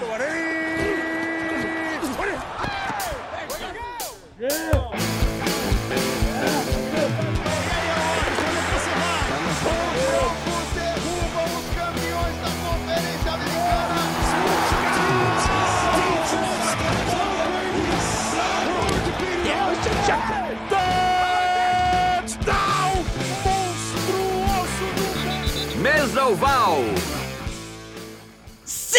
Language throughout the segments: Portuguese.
Mesoval.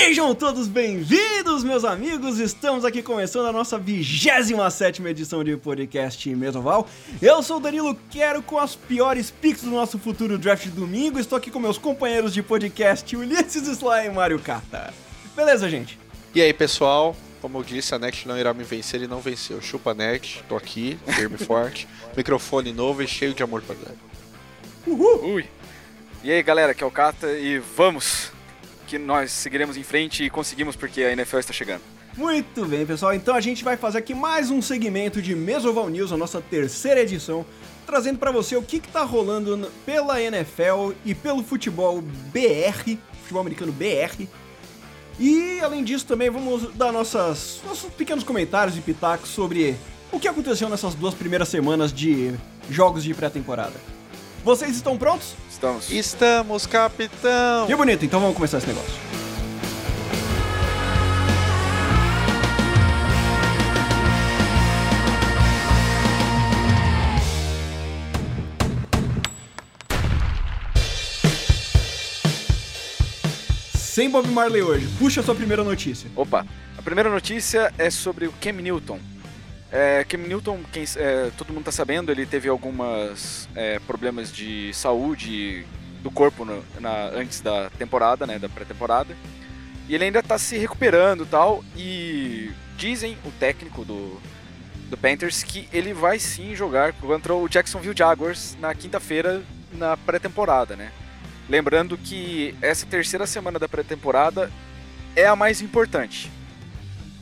Sejam todos bem-vindos, meus amigos! Estamos aqui começando a nossa 27 edição de podcast Mesoval. Eu sou o Danilo Quero com as piores picks do nosso futuro draft de domingo. Estou aqui com meus companheiros de podcast Ulisses Sly e Mario Kata. Beleza, gente? E aí, pessoal? Como eu disse, a Next não irá me vencer e não venceu. Chupa Next, tô aqui, firme e forte. Microfone novo e cheio de amor pra dar. Uhul! Ui. E aí, galera, aqui é o Kata e vamos! Que nós seguiremos em frente e conseguimos porque a NFL está chegando. Muito bem, pessoal. Então a gente vai fazer aqui mais um segmento de Mesoval News, a nossa terceira edição, trazendo para você o que, que tá rolando pela NFL e pelo futebol BR, futebol americano BR. E além disso também vamos dar nossas, nossos pequenos comentários e pitacos sobre o que aconteceu nessas duas primeiras semanas de jogos de pré-temporada. Vocês estão prontos? Estamos. Estamos, capitão! Que bonito, então vamos começar esse negócio. Sem Bob Marley hoje, puxa a sua primeira notícia. Opa, a primeira notícia é sobre o Cam Newton. É, Newton, quem, é, todo mundo tá sabendo, ele teve alguns problemas de saúde do corpo no- na- antes da temporada, né, da pré-temporada. E ele ainda tá se recuperando tal. E dizem o técnico do, do Panthers que ele vai sim jogar contra o Jacksonville Jaguars na quinta-feira na pré-temporada, né? Lembrando que essa terceira semana da pré-temporada é a mais importante.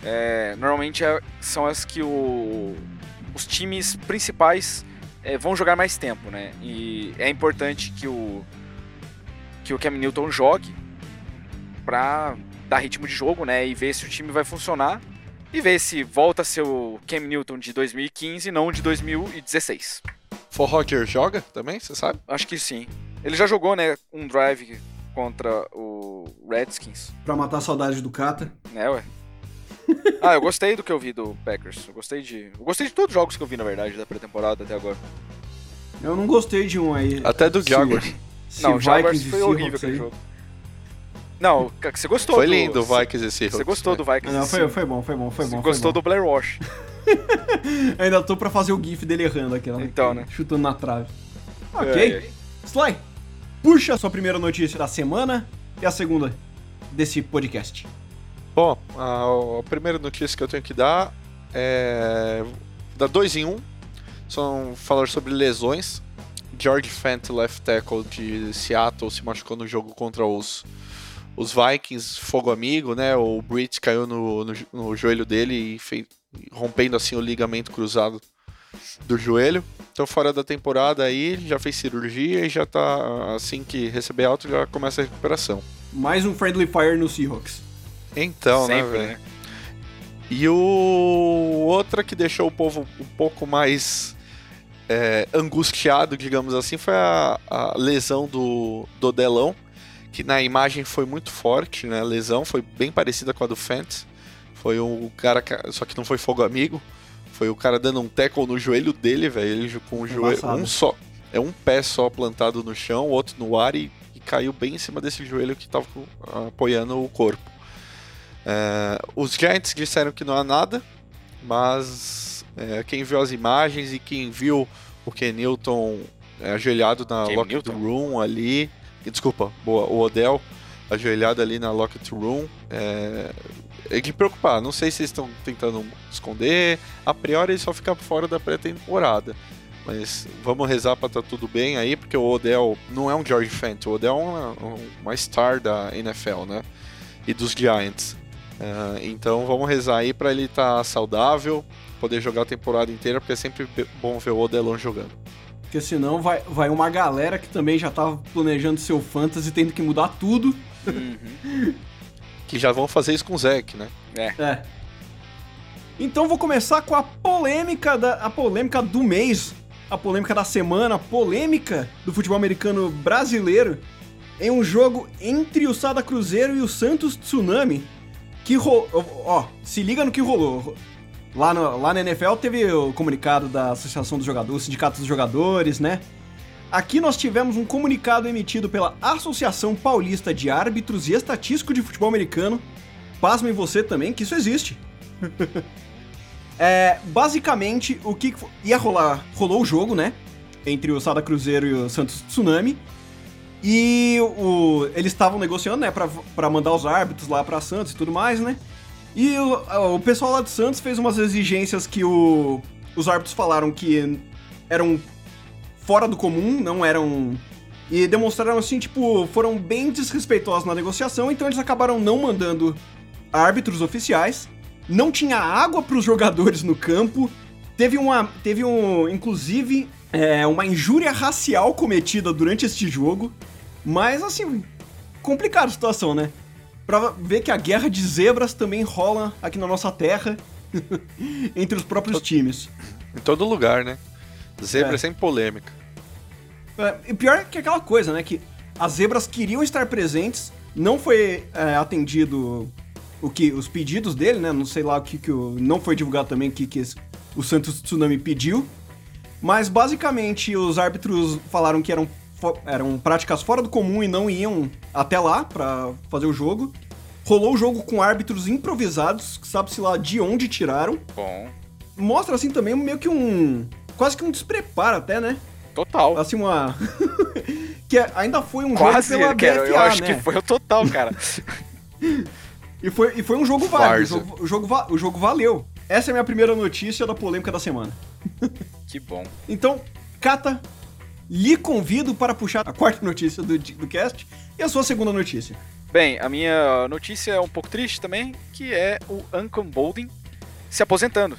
É, normalmente é- são as que o- os times principais é, vão jogar mais tempo, né? E é importante que o que o Cam Newton jogue para dar ritmo de jogo, né? E ver se o time vai funcionar e ver se volta a ser o Cam Newton de 2015 e não de 2016. For Roger joga também, você sabe? Acho que sim. Ele já jogou, né, um drive contra o Redskins, Pra matar a saudade do Kata. né, ué? Ah, eu gostei do que eu vi do Packers. Eu gostei de. Eu gostei de todos os jogos que eu vi, na verdade, da pré-temporada até agora. Eu não gostei de um aí. Até do Jaguars. se não, o Jaguars Vikings foi horrível aquele jogo. Não, você gostou Foi do- lindo o você- Vikings esse Você gostou do Vikings? Não, foi, foi bom, foi bom, foi Você bom. foi gostou bom. do Blair Wash. Ainda tô pra fazer o gif dele errando aqui, ó. Então, né? Chutando na trave. Ok. É, é. Sly, puxa a sua primeira notícia da semana e a segunda desse podcast. Bom, a, a primeira notícia que eu tenho que dar é. da 2 em 1. Um, são falar sobre lesões. George Fant, left tackle de Seattle, se machucou no jogo contra os, os Vikings, fogo amigo, né? O Britt caiu no, no, no joelho dele e fez, rompendo assim o ligamento cruzado do joelho. Então fora da temporada aí, já fez cirurgia e já tá assim que receber alto já começa a recuperação. Mais um Friendly Fire no Seahawks. Então, né, Sempre, velho? né? E o outra que deixou o povo um pouco mais é, angustiado, digamos assim, foi a, a lesão do, do Delão, que na imagem foi muito forte, né? A lesão foi bem parecida com a do Fent. Foi o cara, que- só que não foi fogo amigo. Foi o cara dando um tackle no joelho dele, velho. Ele com o joelho um só, é um pé só plantado no chão, o outro no ar e, e caiu bem em cima desse joelho que tava apoiando o corpo. É, os Giants disseram que não há nada, mas é, quem viu as imagens e quem viu o Ken Newton é, ajoelhado na Cam locker Newton? room ali, desculpa, boa, o Odell ajoelhado ali na locker room, é, é de preocupar. Não sei se eles estão tentando esconder, a priori ele só fica fora da pré-temporada. Mas vamos rezar pra tá tudo bem aí, porque o Odell não é um George Fant, o Odell é uma, uma star da NFL, né? E dos Giants. Ah, então vamos rezar aí pra ele estar saudável, poder jogar a temporada inteira, porque é sempre bom ver o Odelon jogando. Porque senão vai, vai uma galera que também já tava planejando seu fantasy tendo que mudar tudo. Uhum. Que já vão fazer isso com o Zeke, né? É. Então vou começar com a polêmica da a polêmica do mês, a polêmica da semana, a polêmica do futebol americano brasileiro em um jogo entre o Sada Cruzeiro e o Santos Tsunami que ro... ó, se liga no que rolou. Lá, no, lá na NFL teve o comunicado da Associação dos Jogadores, Sindicato dos Jogadores, né? Aqui nós tivemos um comunicado emitido pela Associação Paulista de Árbitros e Estatístico de Futebol Americano. Pasmem você também que isso existe. é, basicamente, o que ia rolar? Rolou o jogo, né? Entre o Sada Cruzeiro e o Santos Tsunami. E o, eles estavam negociando, né, pra, pra mandar os árbitros lá pra Santos e tudo mais, né? E o, o pessoal lá de Santos fez umas exigências que o, os árbitros falaram que eram fora do comum, não eram. E demonstraram assim, tipo, foram bem desrespeitosos na negociação, então eles acabaram não mandando árbitros oficiais. Não tinha água para os jogadores no campo. Teve uma. Teve um. Inclusive, é, uma injúria racial cometida durante este jogo. Mas, assim, complicada a situação, né? Pra ver que a guerra de zebras também rola aqui na nossa terra, entre os próprios times. Em todo lugar, né? Zebra é. sem polêmica. É, e pior que aquela coisa, né? Que as zebras queriam estar presentes, não foi é, atendido o que os pedidos dele, né? Não sei lá o que, que o, não foi divulgado também o que, que o Santos Tsunami pediu. Mas basicamente os árbitros falaram que eram, eram práticas fora do comum e não iam até lá para fazer o jogo. Rolou o jogo com árbitros improvisados, que sabe-se lá de onde tiraram. Bom. Mostra assim também meio que um. Quase que um despreparo até, né? Total. Assim, uma. que ainda foi um Quase, jogo pela cara, BFA, Eu acho né? que foi o total, cara. e, foi, e foi um jogo válido. O jogo, o, jogo, o jogo valeu. Essa é a minha primeira notícia da polêmica da semana. que bom. Então, Kata, lhe convido para puxar a quarta notícia do, do cast e a sua segunda notícia. Bem, a minha notícia é um pouco triste também, que é o Ancon Bolding se aposentando.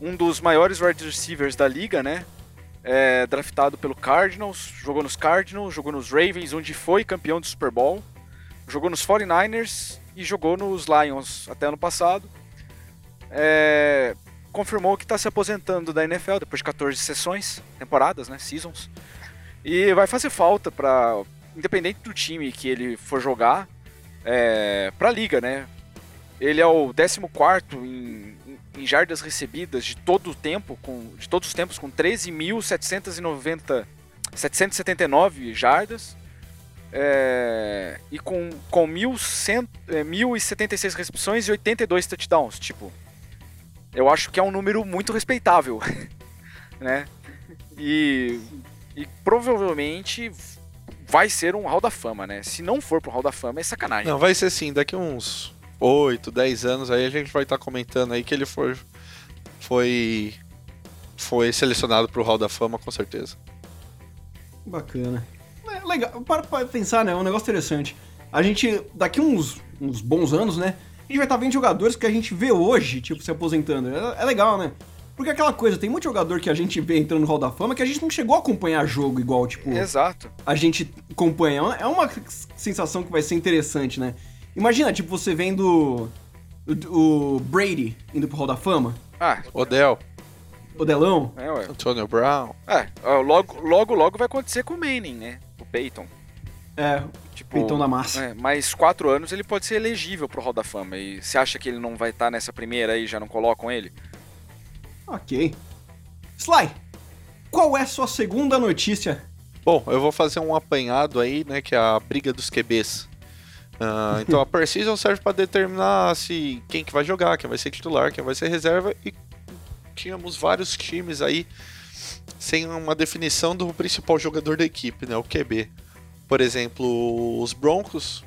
Um dos maiores wide receivers da liga, né? É, draftado pelo Cardinals, jogou nos Cardinals, jogou nos Ravens, onde foi campeão do Super Bowl, jogou nos 49ers e jogou nos Lions até ano passado é, confirmou que está se aposentando da NFL depois de 14 sessões, temporadas, né, seasons. E vai fazer falta para, independente do time que ele for jogar, é, para a liga, né? Ele é o 14 em, em jardas recebidas de todo o tempo, com, de todos os tempos, com 13.790 779 jardas. É, e com, com 1.100, é, 1.076 recepções e 82 touchdowns. Tipo, eu acho que é um número muito respeitável, né? E, e provavelmente vai ser um Hall da Fama, né? Se não for pro Hall da Fama, é sacanagem. Não, vai ser sim, daqui uns 8, 10 anos aí a gente vai estar tá comentando aí que ele foi foi foi selecionado pro Hall da Fama com certeza. Bacana. É legal, para, para pensar, né? É um negócio interessante. A gente, daqui uns, uns bons anos, né? A gente vai estar tá vendo jogadores que a gente vê hoje, tipo, se aposentando. É, é legal, né? Porque aquela coisa, tem muito jogador que a gente vê entrando no Hall da Fama que a gente não chegou a acompanhar jogo igual, tipo. Exato. A gente acompanha. É uma sensação que vai ser interessante, né? Imagina, tipo, você vendo o, o Brady indo pro Hall da Fama. Ah, Odell. Odelão. É, ué. Antonio Brown. É, logo, logo, logo vai acontecer com o Manning, né? O Peyton. É, Peitão da massa. É, mais quatro anos ele pode ser elegível pro Hall da Fama. E você acha que ele não vai estar tá nessa primeira aí, já não colocam ele? Ok. Sly, qual é a sua segunda notícia? Bom, eu vou fazer um apanhado aí, né, que é a briga dos QBs. Uh, então a Precision serve para determinar se quem que vai jogar, quem vai ser titular, quem vai ser reserva e tínhamos vários times aí sem uma definição do principal jogador da equipe, né, o QB. Por exemplo, os Broncos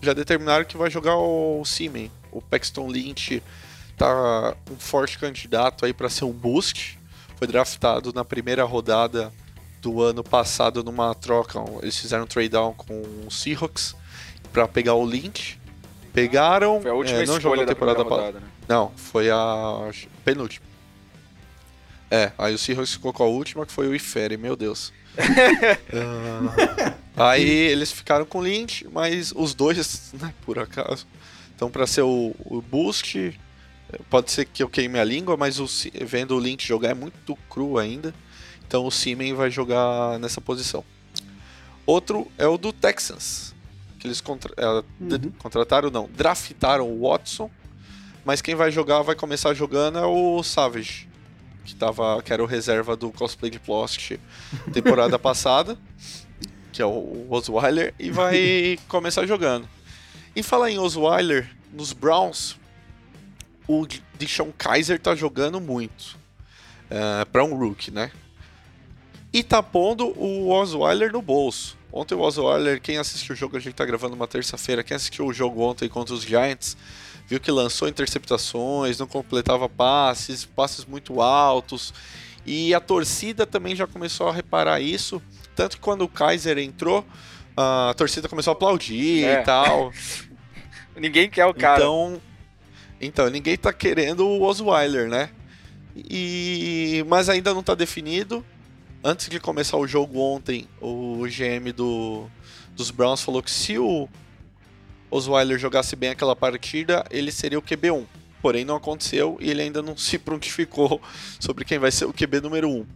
já determinaram que vai jogar o Seaman. O Paxton Lynch tá um forte candidato aí para ser um boost. Foi draftado na primeira rodada do ano passado numa troca. Eles fizeram um trade down com o Seahawks para pegar o Lynch. Pegaram, foi a última é, não jogou a temporada né? Não, foi a penúltima. É, aí o Seahawks ficou com a última, que foi o Ifere, meu Deus. Ah, aí eles ficaram com o Lynch, mas os dois, né, por acaso. Então, para ser o, o boost, pode ser que eu queime a língua, mas o, vendo o Lynch jogar é muito cru ainda. Então, o Simen vai jogar nessa posição. Outro é o do Texans, que eles contra, é, uhum. contrataram, não, draftaram o Watson, mas quem vai jogar, vai começar jogando é o Savage, que, tava, que era o reserva do cosplay de Plost temporada passada, que é o Osweiler, e vai começar jogando. E falar em Osweiler, nos Browns, o Deshaun Kaiser tá jogando muito. Uh, para um rookie, né? E tá pondo o Osweiler no bolso. Ontem o Osweiler, quem assistiu o jogo, a gente tá gravando uma terça-feira, quem assistiu o jogo ontem contra os Giants, viu que lançou interceptações, não completava passes, passes muito altos. E a torcida também já começou a reparar isso. Tanto que quando o Kaiser entrou, a torcida começou a aplaudir é. e tal. ninguém quer o cara. Então, então ninguém tá querendo o Osweiler, né? E mas ainda não tá definido. Antes de começar o jogo ontem, o GM do, dos Browns falou que se o Osweiler jogasse bem aquela partida, ele seria o QB1. Porém, não aconteceu e ele ainda não se prontificou sobre quem vai ser o QB número 1.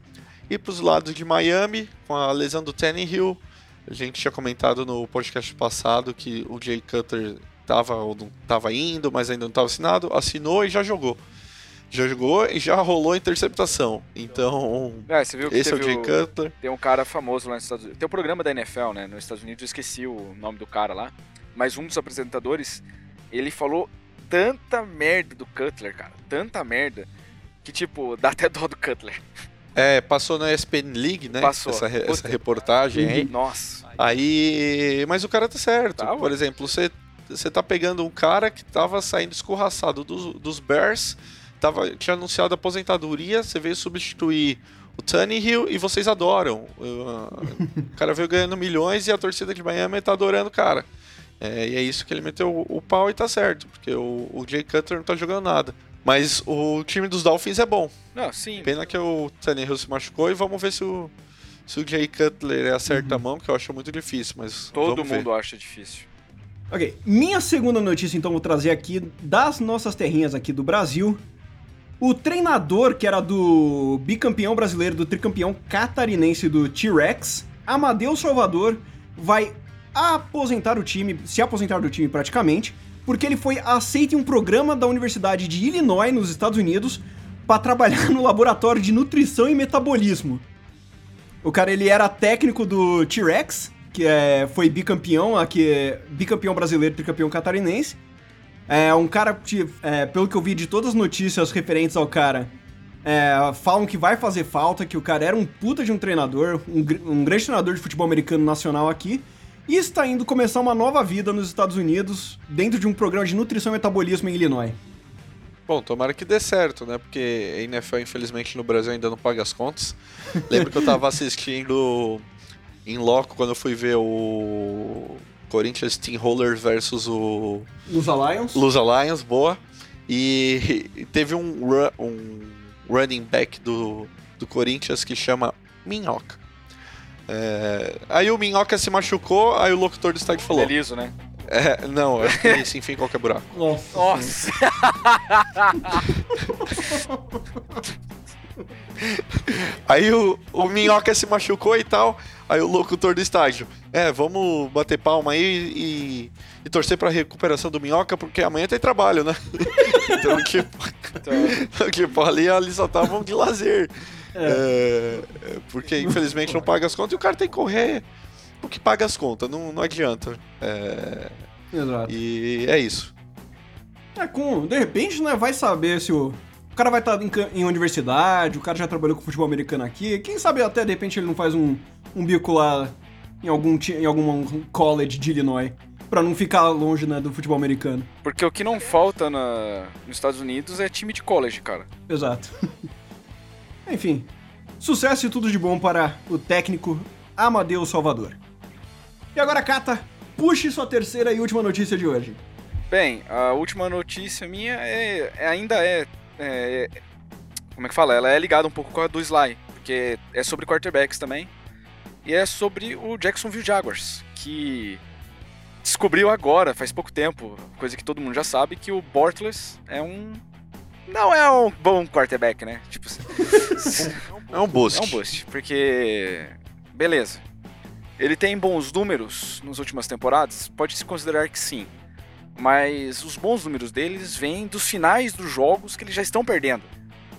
E para os lados de Miami, com a lesão do Tannehill, a gente tinha comentado no podcast passado que o Jay Cutter estava tava indo, mas ainda não estava assinado, assinou e já jogou. Já jogou e já rolou a interceptação. Então, é, esse é o Jay Cutler. Tem um cara famoso lá nos Estados Unidos. Tem um programa da NFL, né? Nos Estados Unidos, eu esqueci o nome do cara lá mas um dos apresentadores, ele falou tanta merda do Cutler, cara, tanta merda, que tipo, dá até dó do Cutler. É, passou na ESPN League, né? Passou. Essa, essa reportagem aí. Nossa. Aí, mas o cara tá certo. Tá, Por exemplo, você você tá pegando um cara que tava saindo escorraçado dos, dos Bears, tava, tinha anunciado aposentadoria, você veio substituir o Tannehill e vocês adoram. O cara veio ganhando milhões e a torcida de Miami tá adorando o cara. É, e é isso que ele meteu o, o pau e tá certo, porque o, o Jay Cutler não tá jogando nada. Mas o time dos Dolphins é bom. Não, sim. Pena que o Tannehill se machucou e vamos ver se o, se o Jay Cutler acerta uhum. a mão, que eu acho muito difícil, mas. Todo mundo ver. acha difícil. Ok, minha segunda notícia então vou trazer aqui das nossas terrinhas aqui do Brasil. O treinador que era do bicampeão brasileiro, do tricampeão catarinense do T-Rex, Amadeus Salvador, vai aposentar o time, se aposentar do time praticamente, porque ele foi aceito em um programa da Universidade de Illinois, nos Estados Unidos, para trabalhar no laboratório de nutrição e metabolismo. O cara ele era técnico do T-Rex, que é, foi bicampeão aqui, bicampeão brasileiro, tricampeão catarinense. É um cara é, pelo que eu vi de todas as notícias referentes ao cara, é, falam que vai fazer falta, que o cara era um puta de um treinador, um, um grande treinador de futebol americano nacional aqui e está indo começar uma nova vida nos Estados Unidos dentro de um programa de nutrição e metabolismo em Illinois. Bom, tomara que dê certo, né? Porque a NFL, infelizmente, no Brasil ainda não paga as contas. Lembro que eu tava assistindo em loco quando eu fui ver o Corinthians Steamrollers versus o... Los Lions. Los Lions, boa. E teve um, um running back do, do Corinthians que chama Minhoca. É... Aí o Minhoca se machucou, aí o locutor do estádio falou. É liso, né? É, não, acho que ele se enfia em qualquer buraco. Nossa. Nossa. aí o, o Minhoca se machucou e tal. Aí o locutor do estádio. É, vamos bater palma aí e, e torcer pra recuperação do Minhoca, porque amanhã tem trabalho, né? então, tipo, então... tipo, ali, ali só estavam de lazer. É. é. porque infelizmente não paga as contas e o cara tem que correr o que paga as contas, não, não adianta. É... Exato. E é isso. É, com, de repente, né, vai saber se o, o cara vai estar em, em, universidade, o cara já trabalhou com futebol americano aqui, quem sabe até de repente ele não faz um, um bico lá em algum, em algum college de Illinois. Pra não ficar longe né, do futebol americano. Porque o que não falta na, nos Estados Unidos é time de college, cara. Exato. Enfim, sucesso e tudo de bom para o técnico Amadeus Salvador. E agora, Cata, puxe sua terceira e última notícia de hoje. Bem, a última notícia minha é, é ainda é, é, como é que fala? Ela é ligada um pouco com a do Sly, porque é sobre quarterbacks também. E é sobre o Jacksonville Jaguars, que descobriu agora, faz pouco tempo, coisa que todo mundo já sabe, que o Bortles é um. Não é um bom quarterback, né? Tipo. é um boost. É um boost, porque. Beleza. Ele tem bons números nas últimas temporadas? Pode-se considerar que sim. Mas os bons números deles vêm dos finais dos jogos que eles já estão perdendo,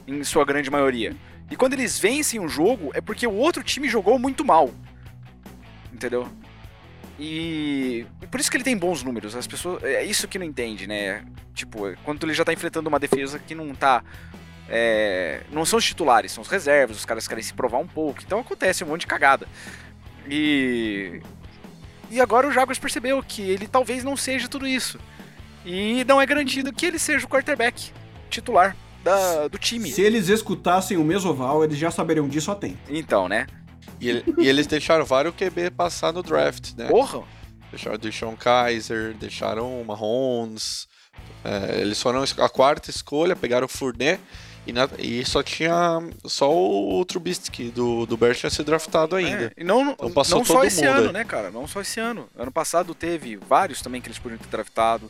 em sua grande maioria. E quando eles vencem um jogo, é porque o outro time jogou muito mal. Entendeu? E, e por isso que ele tem bons números. As pessoas. É isso que não entende, né? Tipo, quando ele já tá enfrentando uma defesa que não tá. É, não são os titulares, são os reservas, os caras querem se provar um pouco. Então acontece um monte de cagada. E. E agora o Jaguars percebeu que ele talvez não seja tudo isso. E não é garantido que ele seja o quarterback titular da, do time. Se eles escutassem o Mesoval, eles já saberiam disso há tempo. Então, né? E, e eles deixaram vários QB passar no draft, né? Porra! Deixaram o Deshaun Kaiser, deixaram o Mahomes. É, eles foram a quarta escolha, pegaram o Fournet e, na, e só tinha só o Trubisky do, do Bears tinha sido draftado ainda. É, e não, então não só esse ano, aí. né, cara? Não só esse ano. Ano passado teve vários também que eles podiam ter draftado.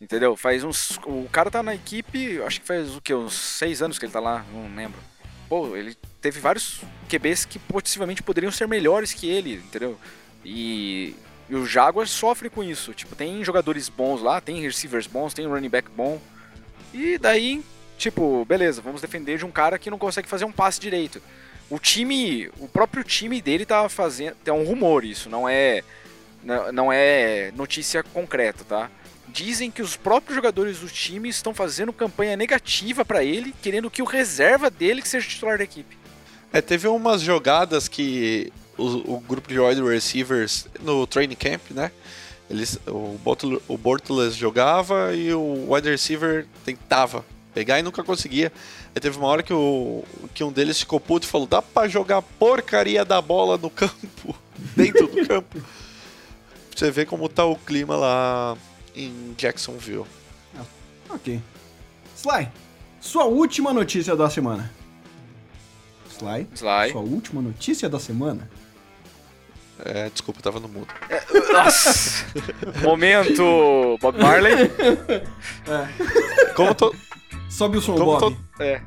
Entendeu? Faz uns. O cara tá na equipe, acho que faz o que? Uns seis anos que ele tá lá, não lembro. Pô, ele teve vários QBs que possivelmente poderiam ser melhores que ele, entendeu? E, e o Jaguars sofre com isso. Tipo, tem jogadores bons lá, tem receivers bons, tem running back bom. E daí Tipo, beleza, vamos defender de um cara que não consegue fazer um passe direito. O time, o próprio time dele tá fazendo, é um rumor isso, não é não é notícia concreta, tá? Dizem que os próprios jogadores do time estão fazendo campanha negativa para ele, querendo que o reserva dele que seja titular da equipe. É, teve umas jogadas que o, o grupo de wide receivers no training camp, né? Eles, o, Bortles jogava e o wide receiver tentava pegar e nunca conseguia. Aí teve uma hora que, o, que um deles ficou puto e falou: dá pra jogar porcaria da bola no campo, dentro do campo. Você vê como tá o clima lá em Jacksonville. Ok. Sly, sua última notícia da semana. Sly? Sly. Sua última notícia da semana? É, desculpa, tava no mudo. É, nossa! Momento Bob Marley. É. Como tô. Sobe o som, Como Bob. To... É.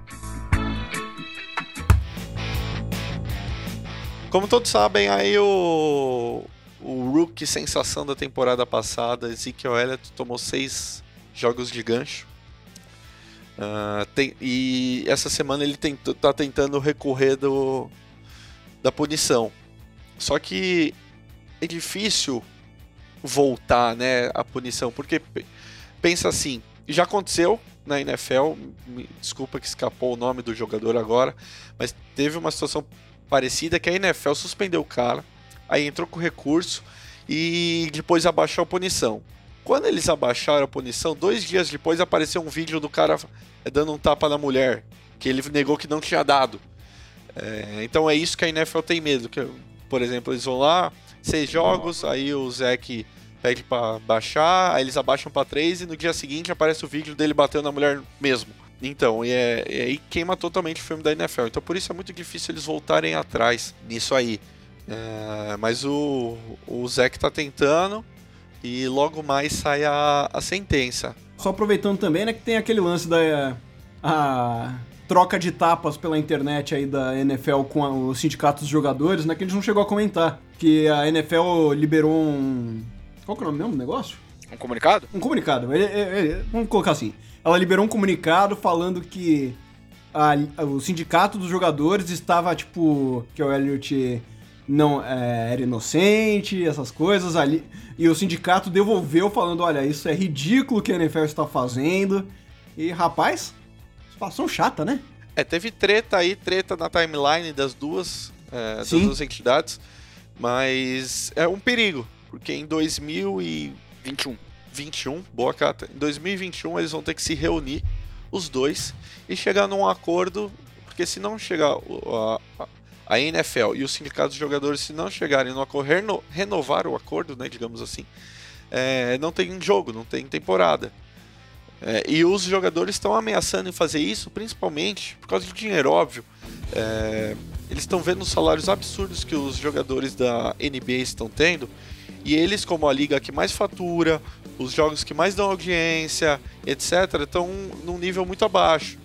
Como todos sabem, aí o, o rookie sensação da temporada passada, Ezekiel Elliott, tomou seis jogos de gancho. Uh, tem, e essa semana ele tentou, tá tentando recorrer do, da punição. Só que é difícil voltar né, a punição, porque pensa assim, já aconteceu, na NFL, desculpa que escapou o nome do jogador agora, mas teve uma situação parecida que a NFL suspendeu o cara, aí entrou com recurso e depois abaixou a punição. Quando eles abaixaram a punição, dois dias depois apareceu um vídeo do cara dando um tapa na mulher, que ele negou que não tinha dado. É, então é isso que a NFL tem medo. Que, por exemplo, eles vão lá, seis jogos, aí o Zeke pede para baixar, aí eles abaixam para 3 e no dia seguinte aparece o vídeo dele batendo na mulher mesmo. Então, e, é, aí queima totalmente o filme da NFL. Então por isso é muito difícil eles voltarem atrás nisso aí. É, mas o, o Zack tá tentando e logo mais sai a, a sentença. Só aproveitando também, né, que tem aquele lance da a troca de tapas pela internet aí da NFL com a, o sindicato dos jogadores, né, que a gente não chegou a comentar. Que a NFL liberou um, qual que é o nome mesmo do negócio? Um comunicado? Um comunicado. Ele, ele, vamos colocar assim. Ela liberou um comunicado falando que a, o sindicato dos jogadores estava, tipo, que o Elliot não é, era inocente, essas coisas ali. E o sindicato devolveu falando, olha, isso é ridículo que a NFL está fazendo. E, rapaz, situação chata, né? É, teve treta aí, treta na timeline das duas, é, das duas entidades, mas é um perigo. Porque em 2021, 21, boa cata, em 2021 eles vão ter que se reunir, os dois, e chegar num acordo, porque se não chegar a, a NFL e os sindicatos de jogadores, se não chegarem no acordo, renovar o acordo, né, digamos assim, é, não tem jogo, não tem temporada. É, e os jogadores estão ameaçando em fazer isso, principalmente por causa de dinheiro, óbvio. É, eles estão vendo os salários absurdos que os jogadores da NBA estão tendo. E eles, como a liga que mais fatura, os jogos que mais dão audiência, etc., estão num nível muito abaixo.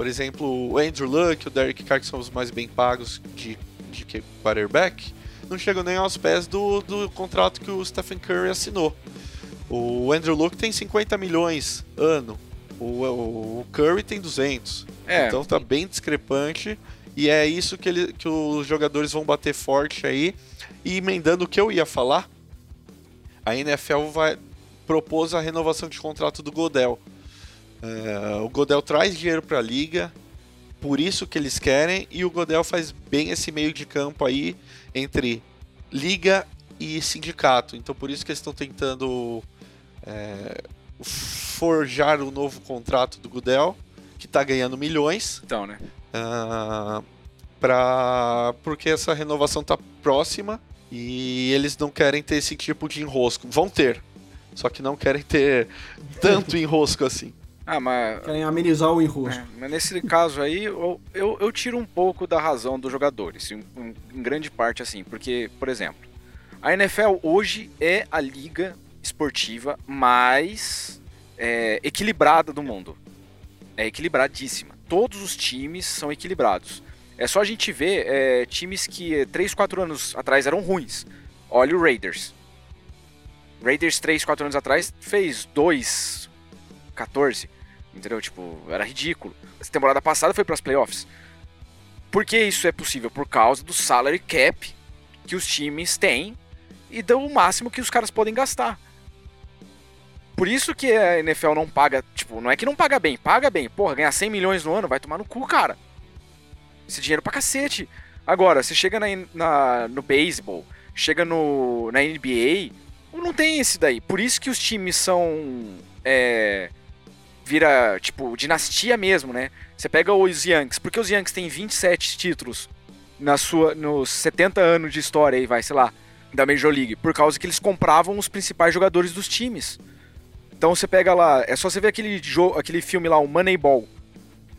Por exemplo, o Andrew Luck, o Derek Carr, que são os mais bem pagos de, de quarterback, não chegam nem aos pés do, do contrato que o Stephen Curry assinou. O Andrew Luck tem 50 milhões ano, o, o Curry tem 200. É. Então tá bem discrepante e é isso que, ele, que os jogadores vão bater forte aí. E emendando o que eu ia falar, a NFL vai propôs a renovação de contrato do Godel. É, o Godel traz dinheiro para a liga, por isso que eles querem, e o Godel faz bem esse meio de campo aí entre liga e sindicato. Então por isso que eles estão tentando é, forjar o novo contrato do Godel, que está ganhando milhões. Então, né? Uh, pra, porque essa renovação está próxima e eles não querem ter esse tipo de enrosco. Vão ter, só que não querem ter tanto enrosco assim. Ah, mas. Querem amenizar o enrosco. É, mas nesse caso aí, eu, eu, eu, tiro um pouco da razão dos jogadores, em, em grande parte assim, porque, por exemplo, a NFL hoje é a liga esportiva mais é, equilibrada do mundo. É equilibradíssima. Todos os times são equilibrados. É só a gente ver é, times que 3, 4 anos atrás eram ruins. Olha o Raiders. Raiders 3, 4 anos atrás fez 2, 14. Entendeu? Tipo, era ridículo. Essa temporada passada foi para as playoffs. Por que isso é possível? Por causa do salary cap que os times têm e do máximo que os caras podem gastar. Por isso que a NFL não paga, tipo, não é que não paga bem, paga bem. Porra, ganhar 100 milhões no ano vai tomar no cu, cara. Esse dinheiro pra cacete. Agora, você chega na, na no beisebol, chega no, na NBA, não tem esse daí. Por isso que os times são. É, vira, tipo, dinastia mesmo, né? Você pega os Yankees, porque os Yankees têm 27 títulos na sua, nos 70 anos de história aí, vai, sei lá, da Major League, por causa que eles compravam os principais jogadores dos times. Então você pega lá, é só você ver aquele, jogo, aquele filme lá, o Moneyball.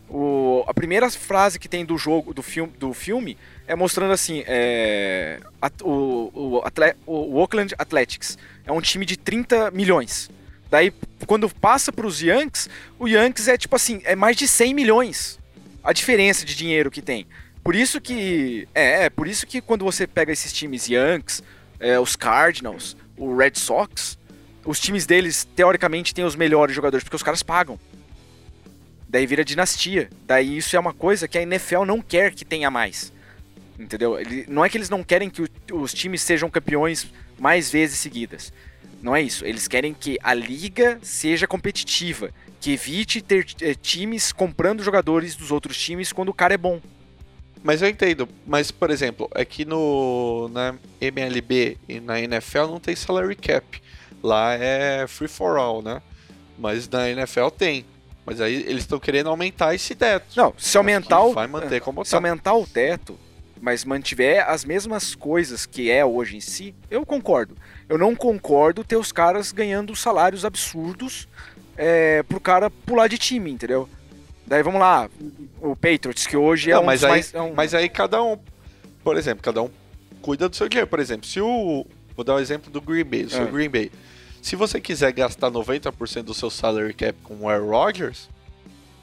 O, a primeira frase que tem do jogo, do filme, do filme é mostrando assim, é, o, o, atle, o Oakland Athletics é um time de 30 milhões. Daí, quando passa para os Yankees, o Yankees é tipo assim, é mais de 100 milhões a diferença de dinheiro que tem. Por isso que é, é por isso que quando você pega esses times Yankees, é, os Cardinals, o Red Sox, os times deles teoricamente têm os melhores jogadores porque os caras pagam. Daí vira dinastia. Daí isso é uma coisa que a NFL não quer que tenha mais. Entendeu? Ele, não é que eles não querem que o, os times sejam campeões mais vezes seguidas. Não é isso. Eles querem que a liga seja competitiva, que evite ter é, times comprando jogadores dos outros times quando o cara é bom. Mas eu entendo. Mas, por exemplo, aqui no na MLB e na NFL não tem salary cap. Lá é free for all, né? Mas na NFL tem. Mas aí eles estão querendo aumentar esse teto. Não, se aumentar o vai manter como se tá. aumentar o teto, mas mantiver as mesmas coisas que é hoje em si, eu concordo. Eu não concordo ter os caras ganhando salários absurdos é, pro cara pular de time, entendeu? Daí vamos lá, o Patriots, que hoje é não, um mas aí, mais, é um... Mas aí cada um, por exemplo, cada um cuida do seu dinheiro. Por exemplo, se o. Vou dar o um exemplo do Green Bay, do seu é. Green Bay. Se você quiser gastar 90% do seu salary cap com o Aaron Rodgers, o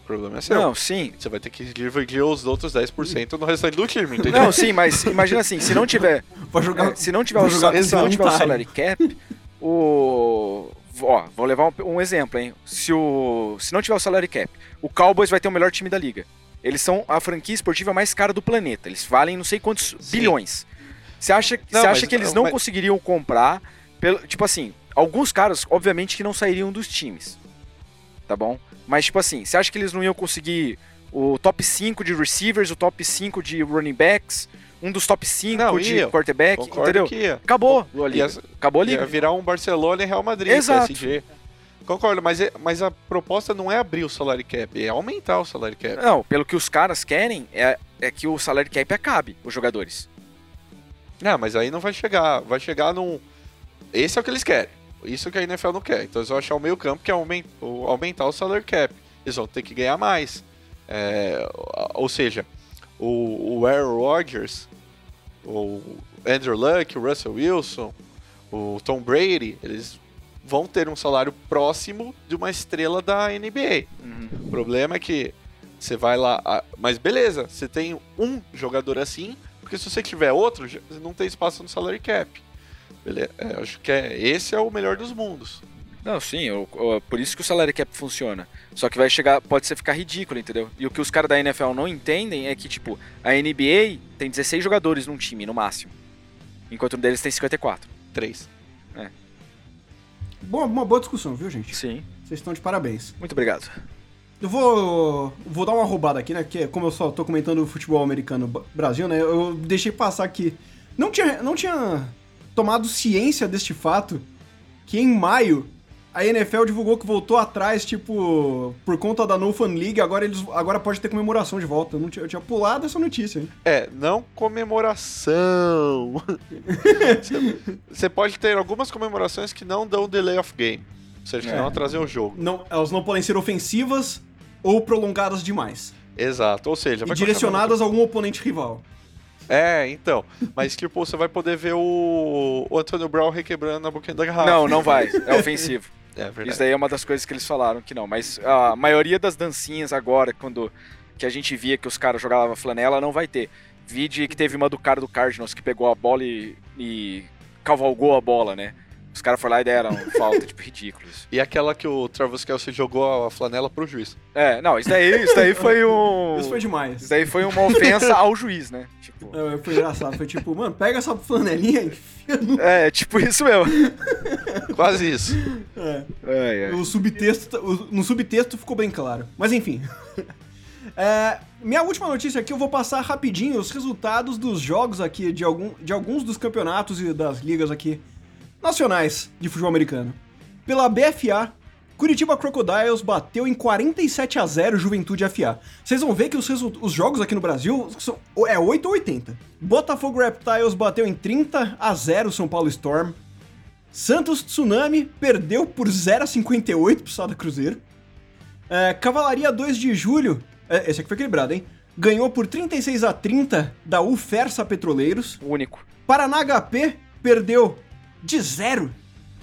problema é seu. Não, sim. Você vai ter que dividir os outros 10% no restante do time, entendeu? Não, sim, mas imagina assim, se não tiver. Vou jogar, é, se não tiver, o, se não tiver o salary cap, o. Ó, vou levar um, um, exemplo, hein? Se, o, se não tiver o salary cap, o Cowboys vai ter o melhor time da liga. Eles são a franquia esportiva mais cara do planeta. Eles valem não sei quantos sim. bilhões. Você acha, não, você acha que eles não mas... conseguiriam comprar? Pelo, tipo assim, alguns caras, obviamente, que não sairiam dos times. Tá bom? Mas, tipo assim, você acha que eles não iam conseguir o top 5 de receivers, o top 5 de running backs, um dos top 5 não, de ia. quarterback, Concordo entendeu? Acabou a liga. Ia, Acabou a liga. Ia virar um Barcelona e Real Madrid, Exato. PSG. Concordo, mas, é, mas a proposta não é abrir o salary cap, é aumentar o salary cap. Não, pelo que os caras querem é, é que o salary cap acabe, os jogadores. Não, mas aí não vai chegar. Vai chegar num. Esse é o que eles querem. Isso que a NFL não quer. Então eles vão achar o meio campo que é aumentar, o salary cap. Eles vão ter que ganhar mais. É, ou seja, o, o Aaron Rodgers, o Andrew Luck, o Russell Wilson, o Tom Brady, eles vão ter um salário próximo de uma estrela da NBA. Uhum. O problema é que você vai lá. Mas beleza, você tem um jogador assim, porque se você tiver outro, não tem espaço no salary cap. Beleza? É, eu acho que é, esse é o melhor dos mundos. Não, sim, o- o- por isso que o salary cap funciona. Só que vai chegar, pode ser ficar ridículo, entendeu? E o que os caras da NFL não entendem é que, tipo, a NBA tem 16 jogadores num time, no máximo. Enquanto um deles tem 54. Três. Boa, uma boa discussão, viu, gente? Sim. Vocês estão de parabéns. Muito obrigado. Eu vou, vou dar uma roubada aqui, né? Que como eu só tô comentando o futebol americano Brasil, né? Eu deixei passar que não tinha, não tinha tomado ciência deste fato que em maio a NFL divulgou que voltou atrás, tipo, por conta da No Fun League, agora eles agora pode ter comemoração de volta. Eu, não tinha, eu tinha pulado essa notícia, hein? É, não comemoração. Você- pode ter algumas comemorações que não dão delay of game. Ou seja, que É. não trazem o jogo. Não, elas não podem ser ofensivas ou prolongadas demais. Exato. Ou seja, E vai direcionadas a algum oponente rival. É, então. Mas, tipo, você vai poder ver o, o Antônio Brown requebrando a boquinha da garrafa. Não, não vai. É ofensivo. É verdade. Isso daí é uma das coisas que eles falaram que não. Mas a maioria das dancinhas agora, quando que a gente via que os caras jogavam flanela, não vai ter. Vide que teve uma do cara do Cardinals que pegou a bola e, e cavalgou a bola, né? Os caras foram lá e deram falta, tipo, ridículos. E aquela que o Travis Kelsey jogou a flanela pro juiz. É, não, isso daí, isso daí foi um. Isso foi demais. Isso daí foi uma ofensa ao juiz, né? Tipo. É, foi engraçado. Foi tipo, mano, pega essa flanelinha e enfia no. É, tipo isso mesmo. Quase isso. É. É, é. O subtexto, o- no subtexto ficou bem claro. Mas enfim. É, minha última notícia aqui, eu vou passar rapidinho os resultados dos jogos aqui, de, algum, de alguns dos campeonatos e das ligas aqui nacionais de futebol americano. Pela BFA, Curitiba Crocodiles bateu em 47 a 0 Juventude FA. Vocês vão ver que os, os jogos aqui no Brasil são, é 8 ou 80. Botafogo Reptiles bateu em 30 a 0 São Paulo Storm. Santos Tsunami perdeu por 0 a 58 pro Sada Cruzeiro. É, Cavalaria 2 de Julho, é, esse aqui foi equilibrado, hein? Ganhou por 36 a 30 da Ufersa Petroleiros. O único. Paraná HP perdeu de 0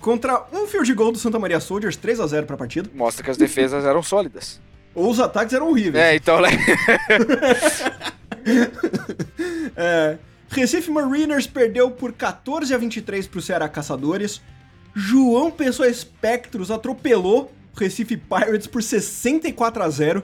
contra um field goal do Santa Maria Soldiers, 3 a 0 pra partida. Mostra que as defesas eram sólidas. Ou os ataques eram horríveis. É, então, né? É, Recife Mariners perdeu por 14 a 23 pro Ceará Caçadores. João Pessoa Spectros atropelou o Recife Pirates por 64 a 0.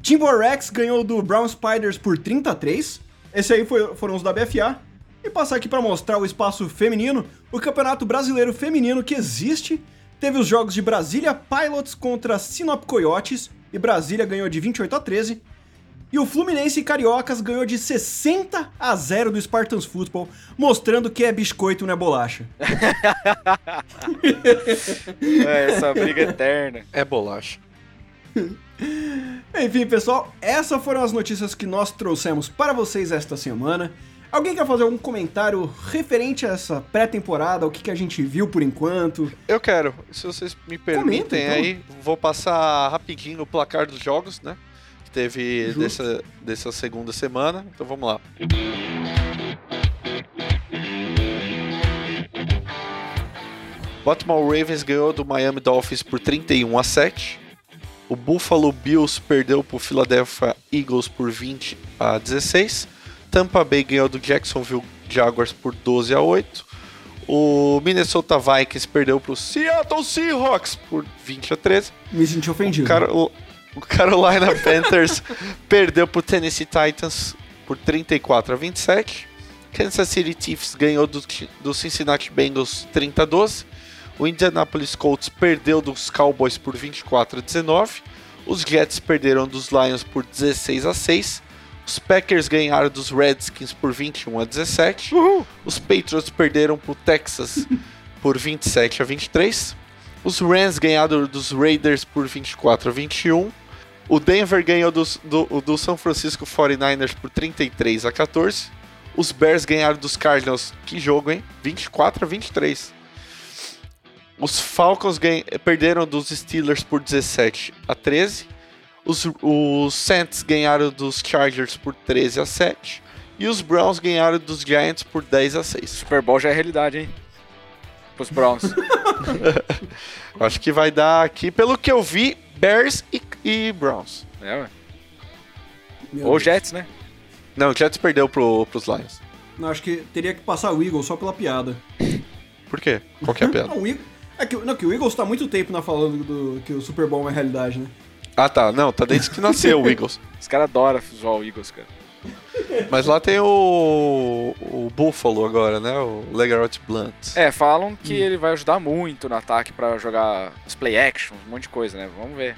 Timberrex ganhou do Brown Spiders por 33. Esse aí foi- foram os da BFA. E passar aqui para mostrar o espaço feminino, o Campeonato Brasileiro Feminino que existe. Teve os jogos de Brasília Pilots contra Sinop Coyotes e Brasília ganhou de 28 a 13. E o Fluminense Cariocas ganhou de 60 a 0 do Spartans Football, mostrando que é biscoito, não é bolacha. É, essa briga eterna. É bolacha. Enfim, pessoal, essas foram as notícias que nós trouxemos para vocês esta semana. Alguém quer fazer algum comentário referente a essa pré-temporada, o que, que a gente viu por enquanto? Eu quero, se vocês me permitem Comenta, então. aí, vou passar rapidinho o placar dos jogos, né? Que teve Justo. dessa, dessa segunda semana. Então vamos lá. Baltimore Ravens ganhou do Miami Dolphins por 31 a 7. O Buffalo Bills perdeu para o Philadelphia Eagles por 20 a 16. Tampa Bay ganhou do Jacksonville Jaguars por 12 a 8. O Minnesota Vikings perdeu para o Seattle Seahawks por 20 a 13. Me senti ofendido. O, Caro- o Carolina Panthers perdeu para o Tennessee Titans por 34 a 27. Kansas City Chiefs ganhou do, do Cincinnati Bengals 30 a 12. O Indianapolis Colts perdeu dos Cowboys por 24 a 19. Os Jets perderam dos Lions por 16 a 6. Os Packers ganharam dos Redskins por 21 a 17. Os Patriots perderam para o Texas por 27 a 23. Os Rams ganharam dos Raiders por 24 a 21. O Denver ganhou dos- do, do São Francisco 49ers por 33 a 14. Os Bears ganharam dos Cardinals, que jogo, hein? 24 a 23. Os Falcons ganha- perderam dos Steelers por 17 a 13. Os, os Saints ganharam dos Chargers por 13 a 7. E os Browns ganharam dos Giants por 10 a 6. Super Bowl já é realidade, hein? Pros Browns. Acho que vai dar aqui, pelo que eu vi, Bears e, e Browns. é, ué. Meu Ou Deus. Jets, né? Não, o Jets perdeu pro, pros Lions. Não, acho que teria que passar o Eagles só pela piada. Por quê? Qual que é a piada? Não, o Eagles, é que, não, que o Eagles tá há muito tempo na falando do, que o Super Bowl é realidade, né? Ah, tá. Não, tá desde que nasceu o Eagles. Os caras adoram zoar o Eagles, cara. Mas lá tem o, o Buffalo agora, né? O Legarot Blunt. É, falam que ele vai ajudar muito no ataque pra jogar os play actions, um monte de coisa, né? Vamos ver.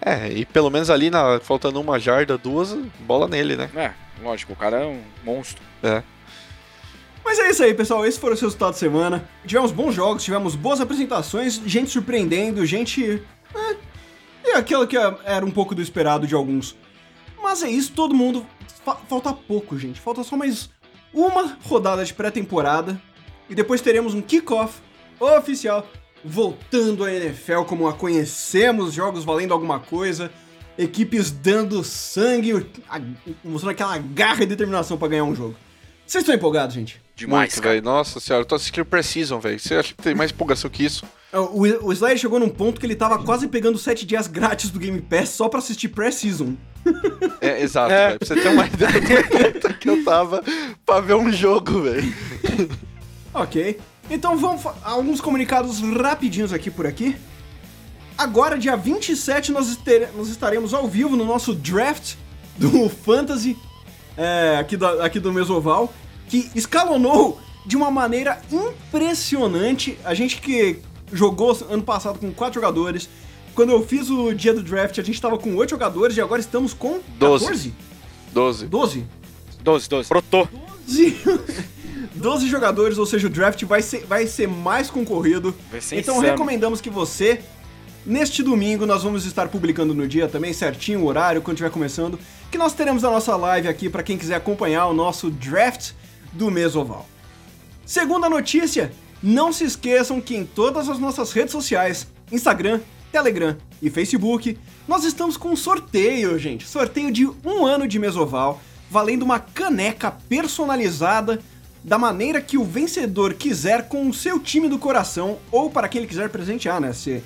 É, e pelo menos ali, na, faltando uma jarda, duas, bola nele, né? É, lógico, o cara é um monstro. É. Mas é isso aí, pessoal. Esses foram os resultados da semana. Tivemos bons jogos, tivemos boas apresentações, gente surpreendendo, gente. É, é aquilo que era um pouco do esperado de alguns. Mas é isso, todo mundo. fa- falta pouco, gente. Falta só mais uma rodada de pré-temporada. E depois teremos um kickoff oficial voltando à NFL como a conhecemos, jogos valendo alguma coisa, equipes dando sangue, a- mostrando aquela garra e determinação pra ganhar um jogo. Vocês estão empolgados, gente? Demais, velho. Nossa senhora, eu tô assistindo Precision, velho. Você acha que tem mais empolgação que isso? O, o Slayer chegou num ponto que ele tava quase pegando 7 dias grátis do Game Pass só pra assistir pré-season. É, exato, É. velho. Pra você ter uma ideia do que eu tava pra ver um jogo, velho. Ok. Então vamos alguns comunicados rapidinhos aqui por aqui. Agora, dia 27, nós, nós estaremos ao vivo no nosso draft do Fantasy é, aqui, da- aqui do Mesoval, que escalonou de uma maneira impressionante. A gente que jogou ano passado com quatro jogadores. Quando eu fiz o dia do draft, a gente tava com oito jogadores e agora estamos com Doze. 14? 12. 12? 12, 12. Brotou. 12, 12 jogadores, ou seja, o draft vai ser, vai ser mais concorrido. Vai ser então insano. recomendamos que você, neste domingo, nós vamos estar publicando no dia também, certinho o horário, quando estiver começando, que nós teremos a nossa live aqui para quem quiser acompanhar o nosso draft do Mesoval. Segunda notícia, não se esqueçam que em todas as nossas redes sociais, Instagram, Telegram e Facebook, nós estamos com um sorteio, gente. Sorteio de um ano de Mesoval, valendo uma caneca personalizada da maneira que o vencedor quiser com o seu time do coração ou para quem ele quiser presentear, né? Se,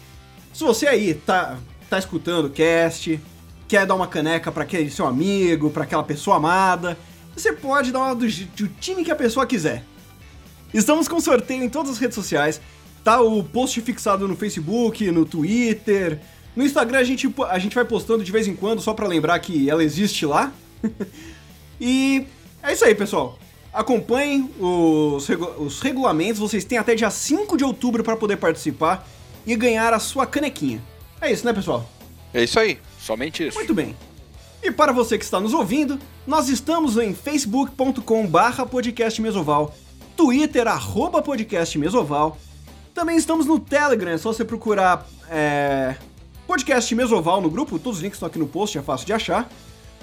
se você aí tá, tá escutando o cast, quer dar uma caneca para aquele seu amigo, para aquela pessoa amada, você pode dar uma do, do time que a pessoa quiser. Estamos com sorteio em todas as redes sociais. Tá o post fixado no Facebook, no Twitter. No Instagram a gente, a gente vai postando de vez em quando, só pra lembrar que ela existe lá. e é isso aí, pessoal. Acompanhem os, regu- os regulamentos. Vocês têm até dia 5 de outubro pra poder participar e ganhar a sua canequinha. É isso, né, pessoal? É isso aí. Somente isso. Muito bem. E para você que está nos ouvindo, nós estamos em facebook.com barra podcast mesoval, twitter arroba podcast mesoval, também estamos no Telegram, é só você procurar é, podcast mesoval no grupo, todos os links estão aqui no post, é fácil de achar.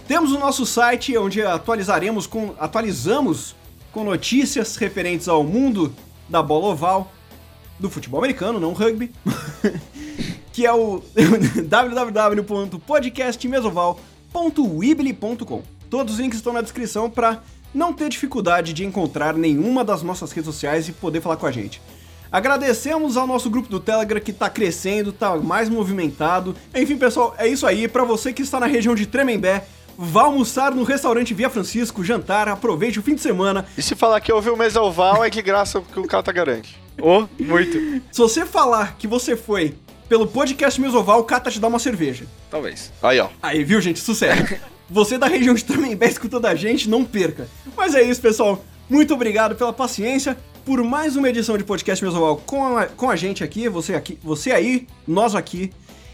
Temos o nosso site onde atualizaremos com, atualizamos com notícias referentes ao mundo da bola oval, do futebol americano, não rugby. que é o www.podcastmesoval.weebly.com. Todos os links estão na descrição para não ter dificuldade de encontrar nenhuma das nossas redes sociais e poder falar com a gente. Agradecemos ao nosso grupo do Telegram que tá crescendo, tá mais movimentado. Enfim, pessoal, é isso aí. Para você que está na região de Tremembé, vá almoçar no restaurante Via Francisco, jantar, aproveite o fim de semana. E se falar que ouviu o Mesoval, é de graça que o Cata garante. Ô, muito. Se você falar que você foi pelo podcast Mesoval, o Cata te dá uma cerveja. Talvez. Aí, ó. Aí, viu, gente? Sucesso. Você da região de Tremembé escutando a gente, não perca. Mas é isso, pessoal. Muito obrigado pela paciência, por mais uma edição de podcast Mesoval com a, com a gente aqui, você aqui, você aí, nós aqui.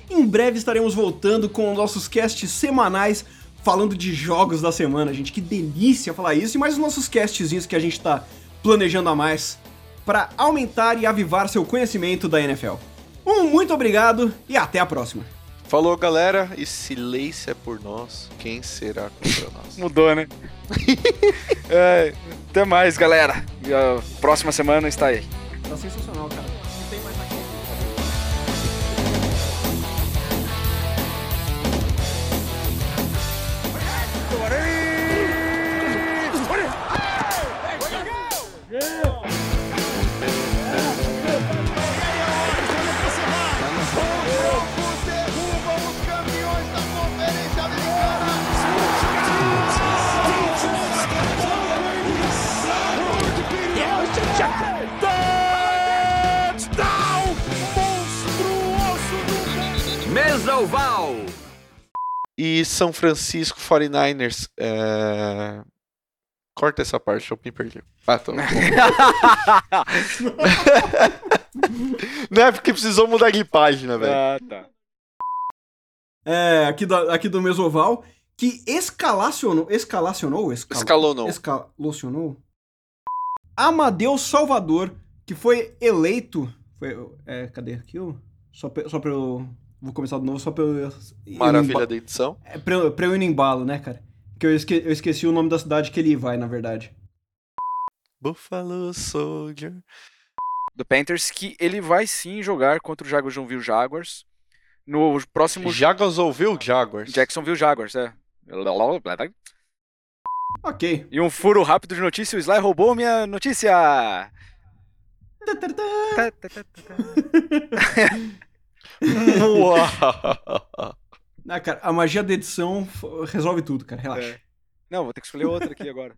Em breve estaremos voltando com nossos casts semanais falando de jogos da semana, gente. Que delícia falar isso. E mais os nossos castzinhos que a gente tá planejando a mais para aumentar e avivar seu conhecimento da NFL. Um muito obrigado e até a próxima. Falou, galera. E se Lace é por nós, quem será contra nós? Mudou, né? É, até mais, galera. E a próxima semana está aí. Tá sensacional, cara. Mesoval. E São Francisco 49ers. É... Corta essa parte, eu me perdi. Ah, tá. Não é porque precisou mudar de página, velho. ah, tá. É, aqui, da, aqui do Mesoval, que escalacionou. Escalacionou? Escal, Escalonou. Escalacionou? Amadeus Salvador, que foi eleito. Foi, é, cadê aqui? ó? Só pra, só pra eu. Vou começar de novo, só pra eu. ir no Maravilha da edição. É pra, eu- pra eu ir no embalo, né, cara? Que eu, esque- eu esqueci o nome da cidade que ele vai, na verdade. Buffalo Soldier. Do Panthers, que ele vai sim jogar contra o Jacksonville Jaguars no próximo Jaguars ouviu Jaguars? Jacksonville Jaguars, é. Ok. E um furo rápido de notícia, o Sly roubou minha notícia! Uau. Ah, cara, a magia da edição resolve tudo, cara. Relaxa. É. Não, vou ter que escolher outra aqui agora.